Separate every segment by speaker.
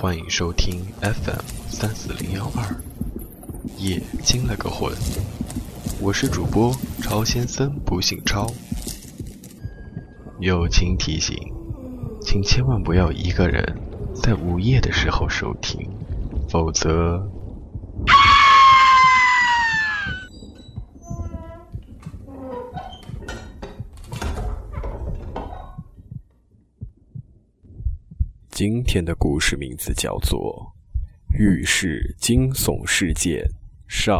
Speaker 1: 欢迎收听 FM 三四零幺二，夜惊了个魂，我是主播超先生，不姓超。友情提醒，请千万不要一个人在午夜的时候收听，否则。今天的故事名字叫做《浴室惊悚事件上》。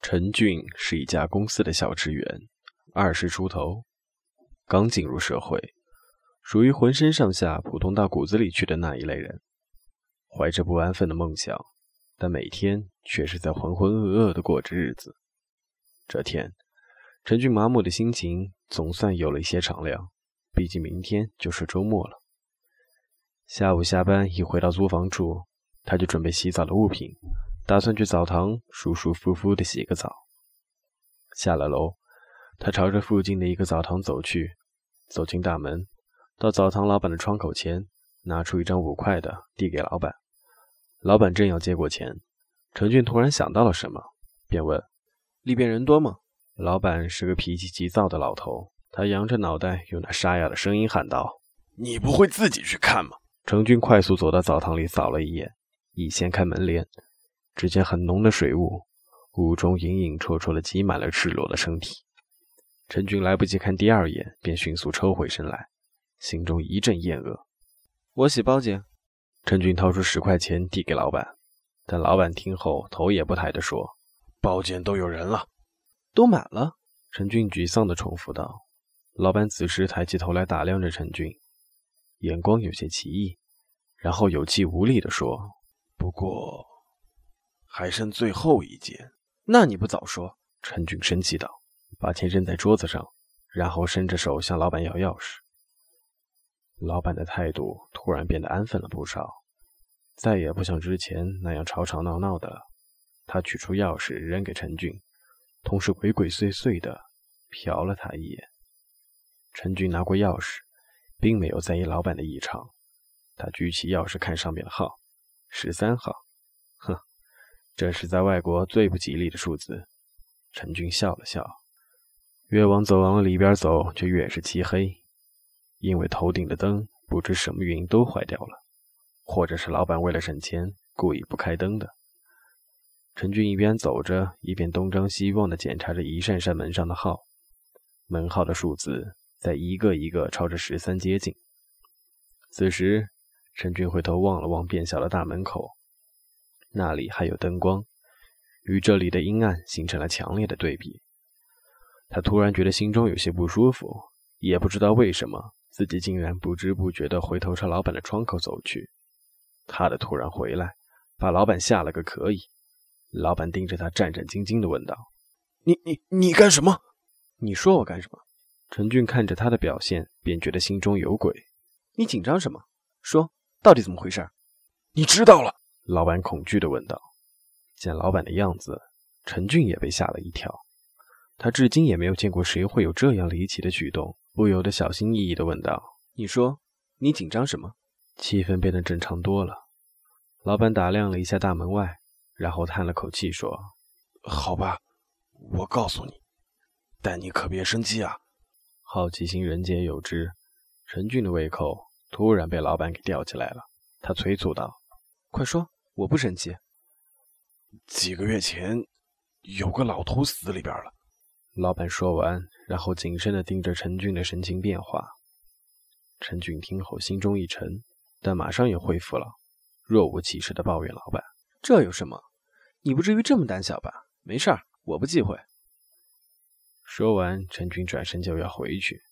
Speaker 1: 陈俊是一家公司的小职员，二十出头，刚进入社会，属于浑身上下普通到骨子里去的那一类人，怀着不安分的梦想，但每天却是在浑浑噩噩的过着日子。这天，陈俊麻木的心情总算有了一些敞亮。毕竟明天就是周末了。下午下班一回到租房处，他就准备洗澡的物品，打算去澡堂舒舒服服的洗个澡。下了楼，他朝着附近的一个澡堂走去。走进大门，到澡堂老板的窗口前，拿出一张五块的递给老板。老板正要接过钱，陈俊突然想到了什么，便问：“里边人多吗？”老板是个脾气急躁的老头。他扬着脑袋，用那沙哑的声音喊道：“
Speaker 2: 你不会自己去看吗？”
Speaker 1: 程军快速走到澡堂里，扫了一眼，一掀开门帘，只见很浓的水雾，雾中隐隐绰绰的挤满了赤裸的身体。陈军来不及看第二眼，便迅速抽回身来，心中一阵厌恶。我洗包间。陈军掏出十块钱递给老板，但老板听后头也不抬地说：“
Speaker 2: 包间都有人了，
Speaker 1: 都满了。”陈俊沮丧地重复道。老板此时抬起头来打量着陈俊，眼光有些奇异，然后有气无力地说：“
Speaker 2: 不过还剩最后一件，
Speaker 1: 那你不早说？”陈俊生气道，把钱扔在桌子上，然后伸着手向老板要钥匙。老板的态度突然变得安分了不少，再也不像之前那样吵吵闹闹的了。他取出钥匙扔给陈俊，同时鬼鬼祟祟地瞟了他一眼。陈军拿过钥匙，并没有在意老板的异常。他举起钥匙看上面的号，十三号。哼，这是在外国最不吉利的数字。陈军笑了笑。越往走廊里边走，就越是漆黑，因为头顶的灯不知什么原因都坏掉了，或者是老板为了省钱故意不开灯的。陈俊一边走着，一边东张西望地检查着一扇扇门上的号，门号的数字。在一个一个朝着十三接近。此时，陈俊回头望了望变小的大门口，那里还有灯光，与这里的阴暗形成了强烈的对比。他突然觉得心中有些不舒服，也不知道为什么，自己竟然不知不觉地回头朝老板的窗口走去。他的突然回来，把老板吓了个可以。老板盯着他，战战兢兢地问道：“
Speaker 2: 你、你、你干什么？
Speaker 1: 你说我干什么？”陈俊看着他的表现，便觉得心中有鬼。你紧张什么？说，到底怎么回事？
Speaker 2: 你知道了？
Speaker 1: 老板恐惧地问道。见老板的样子，陈俊也被吓了一跳。他至今也没有见过谁会有这样离奇的举动，不由得小心翼翼地问道：“你说，你紧张什么？”气氛变得正常多了。老板打量了一下大门外，然后叹了口气说：“
Speaker 2: 好吧，我告诉你，但你可别生气啊。”
Speaker 1: 好奇心人皆有之，陈俊的胃口突然被老板给吊起来了。他催促道：“快说，我不生气。”
Speaker 2: 几个月前，有个老头死里边了。
Speaker 1: 老板说完，然后谨慎地盯着陈俊的神情变化。陈俊听后心中一沉，但马上又恢复了，若无其事地抱怨老板：“这有什么？你不至于这么胆小吧？没事儿，我不忌讳。”说完，陈军转身就要回去。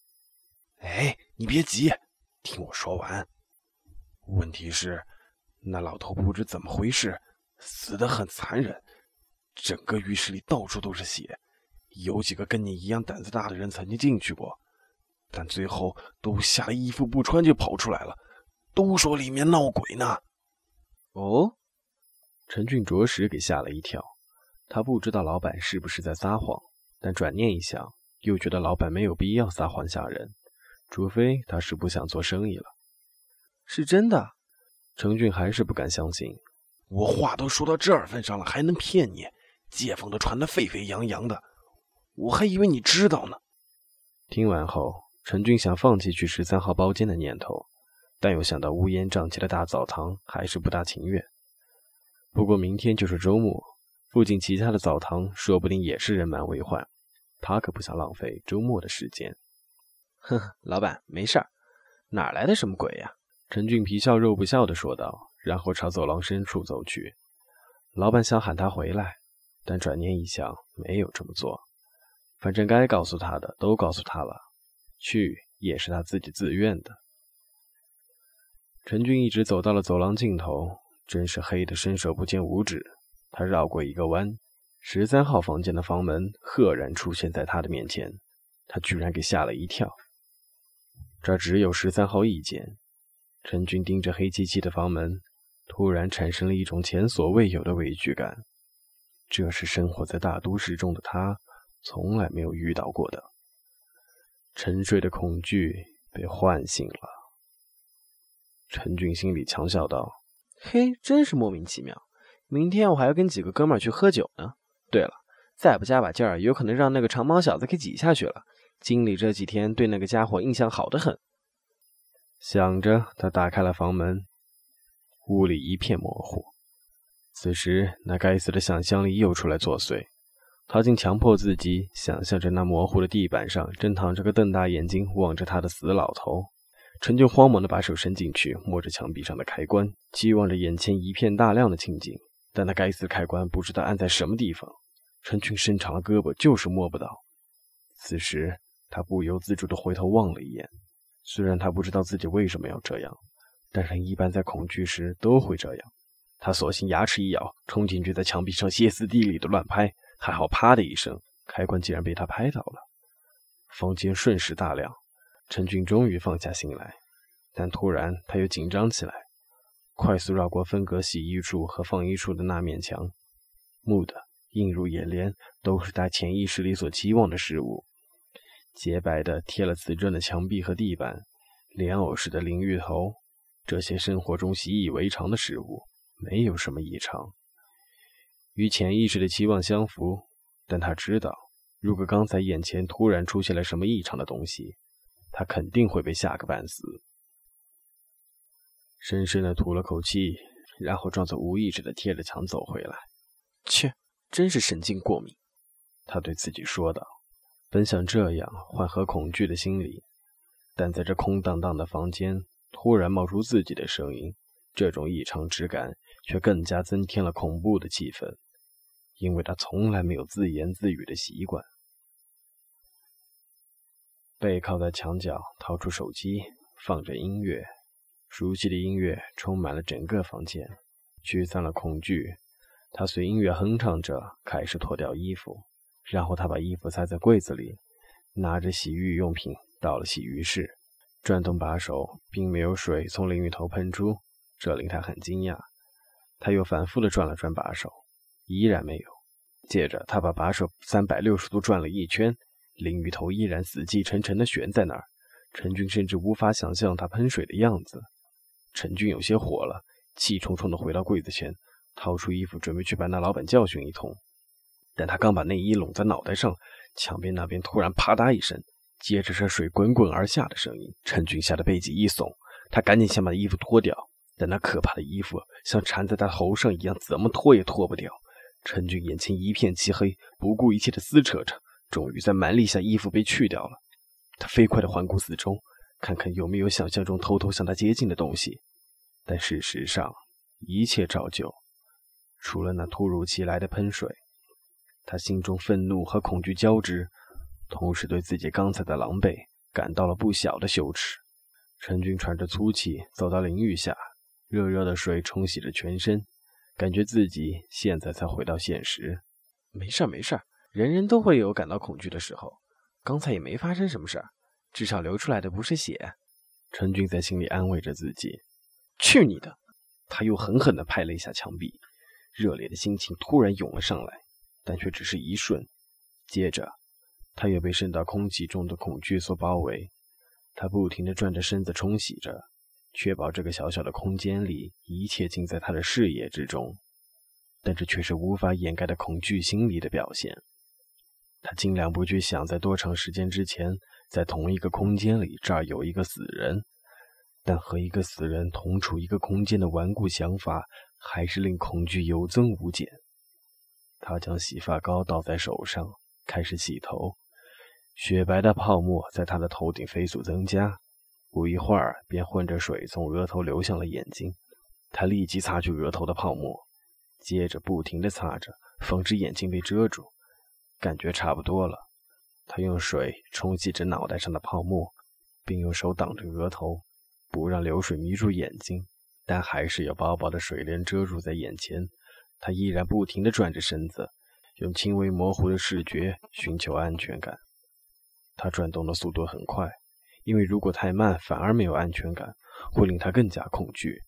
Speaker 2: 哎，你别急，听我说完。问题是，那老头不知怎么回事，死得很残忍，整个浴室里到处都是血。有几个跟你一样胆子大的人曾经进去过，但最后都吓得衣服不穿就跑出来了，都说里面闹鬼呢。
Speaker 1: 哦，陈俊着实给吓了一跳，他不知道老板是不是在撒谎。但转念一想，又觉得老板没有必要撒谎吓人，除非他是不想做生意了。
Speaker 3: 是真的。
Speaker 1: 程俊还是不敢相信。
Speaker 2: 我话都说到这儿份上了，还能骗你？街坊都传得沸沸扬扬的，我还以为你知道呢。
Speaker 1: 听完后，陈俊想放弃去十三号包间的念头，但又想到乌烟瘴气的大澡堂，还是不大情愿。不过明天就是周末，附近其他的澡堂说不定也是人满为患，他可不想浪费周末的时间。
Speaker 3: 哼，老板没事儿，哪来的什么鬼呀？
Speaker 1: 陈俊皮笑肉不笑的说道，然后朝走廊深处走去。老板想喊他回来，但转念一想，没有这么做。反正该告诉他的都告诉他了，去也是他自己自愿的。陈俊一直走到了走廊尽头，真是黑的伸手不见五指。他绕过一个弯，十三号房间的房门赫然出现在他的面前，他居然给吓了一跳。这只有十三号一间。陈俊盯着黑漆漆的房门，突然产生了一种前所未有的畏惧感。这是生活在大都市中的他从来没有遇到过的。沉睡的恐惧被唤醒了。陈俊心里强笑道：“
Speaker 3: 嘿，真是莫名其妙。明天我还要跟几个哥们儿去喝酒呢。对了，再不加把劲儿，有可能让那个长毛小子给挤下去了。经理这几天对那个家伙印象好得很。”
Speaker 1: 想着，他打开了房门，屋里一片模糊。此时，那该死的想象力又出来作祟，他竟强迫自己想象着那模糊的地板上正躺着个瞪大眼睛望着他的死老头。陈就慌忙地把手伸进去，摸着墙壁上的开关，期望着眼前一片大亮的情景。但那该死的开关不知道按在什么地方，陈俊伸长了胳膊就是摸不到。此时，他不由自主地回头望了一眼。虽然他不知道自己为什么要这样，但人一般在恐惧时都会这样。他索性牙齿一咬，冲进去在墙壁上歇斯底里的乱拍。还好，啪的一声，开关竟然被他拍到了。房间瞬时大亮，陈俊终于放下心来。但突然他又紧张起来，快速绕过分隔洗衣处和放衣处的那面墙，木的映入眼帘，都是他潜意识里所期望的事物。洁白的贴了瓷砖的墙壁和地板，莲藕似的淋浴头，这些生活中习以为常的事物，没有什么异常。与潜意识的期望相符，但他知道，如果刚才眼前突然出现了什么异常的东西，他肯定会被吓个半死。深深的吐了口气，然后装作无意识的贴着墙走回来。
Speaker 3: 切，真是神经过敏，
Speaker 1: 他对自己说道。本想这样缓和恐惧的心理，但在这空荡荡的房间突然冒出自己的声音，这种异常之感却更加增添了恐怖的气氛。因为他从来没有自言自语的习惯。背靠在墙角，掏出手机，放着音乐，熟悉的音乐充满了整个房间，驱散了恐惧。他随音乐哼唱着，开始脱掉衣服。然后他把衣服塞在柜子里，拿着洗浴用品到了洗浴室，转动把手，并没有水从淋浴头喷出，这令他很惊讶。他又反复地转了转把手，依然没有。接着他把把手三百六十度转了一圈，淋浴头依然死气沉沉地悬在那儿。陈军甚至无法想象他喷水的样子。陈俊有些火了，气冲冲地回到柜子前，掏出衣服准备去把那老板教训一通。但他刚把内衣拢在脑袋上，墙边那边突然啪嗒一声，接着是水滚滚而下的声音。陈俊吓得背脊一耸，他赶紧想把衣服脱掉，但那可怕的衣服像缠在他头上一样，怎么脱也脱不掉。陈俊眼前一片漆黑，不顾一切的撕扯着，终于在蛮力下，衣服被去掉了。他飞快地环顾四周，看看有没有想象中偷偷向他接近的东西，但事实上一切照旧，除了那突如其来的喷水。他心中愤怒和恐惧交织，同时对自己刚才的狼狈感到了不小的羞耻。陈军喘着粗气走到淋浴下，热热的水冲洗着全身，感觉自己现在才回到现实。
Speaker 3: 没事儿，没事儿，人人都会有感到恐惧的时候。刚才也没发生什么事儿，至少流出来的不是血。
Speaker 1: 陈军在心里安慰着自己。
Speaker 3: 去你的！
Speaker 1: 他又狠狠地拍了一下墙壁，热烈的心情突然涌了上来。但却只是一瞬，接着，他又被渗到空气中的恐惧所包围。他不停地转着身子冲洗着，确保这个小小的空间里一切尽在他的视野之中。但这却是无法掩盖的恐惧心理的表现。他尽量不去想，在多长时间之前，在同一个空间里，这儿有一个死人。但和一个死人同处一个空间的顽固想法，还是令恐惧有增无减。他将洗发膏倒在手上，开始洗头。雪白的泡沫在他的头顶飞速增加，不一会儿便混着水从额头流向了眼睛。他立即擦去额头的泡沫，接着不停地擦着，防止眼睛被遮住。感觉差不多了，他用水冲洗着脑袋上的泡沫，并用手挡着额头。不让流水迷住眼睛，但还是有薄薄的水帘遮住在眼前。他依然不停地转着身子，用轻微模糊的视觉寻求安全感。他转动的速度很快，因为如果太慢，反而没有安全感，会令他更加恐惧。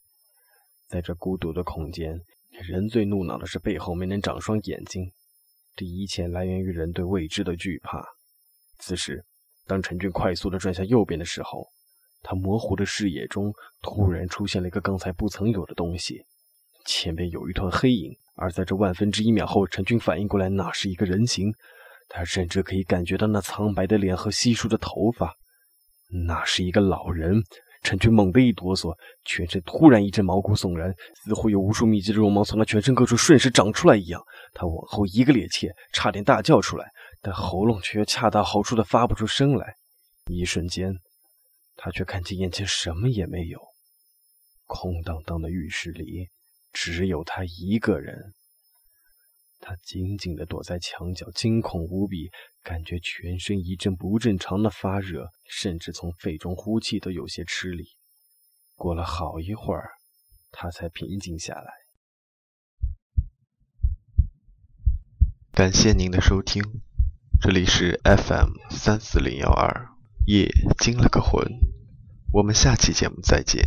Speaker 1: 在这孤独的空间，人最怒恼的是背后没能长双眼睛。这一切来源于人对未知的惧怕。此时，当陈俊快速地转向右边的时候，他模糊的视野中突然出现了一个刚才不曾有的东西，前面有一团黑影，而在这万分之一秒后，陈军反应过来，那是一个人形。他甚至可以感觉到那苍白的脸和稀疏的头发，那是一个老人。陈军猛地一哆嗦，全身突然一阵毛骨悚然，似乎有无数密集的绒毛从他全身各处顺势长出来一样。他往后一个趔趄，差点大叫出来，但喉咙却又恰到好处的发不出声来。一瞬间。他却看见眼前什么也没有，空荡荡的浴室里只有他一个人。他紧紧地躲在墙角，惊恐无比，感觉全身一阵不正常的发热，甚至从肺中呼气都有些吃力。过了好一会儿，他才平静下来。
Speaker 4: 感谢您的收听，这里是 FM 三四零幺二。夜惊了个魂，我们下期节目再见。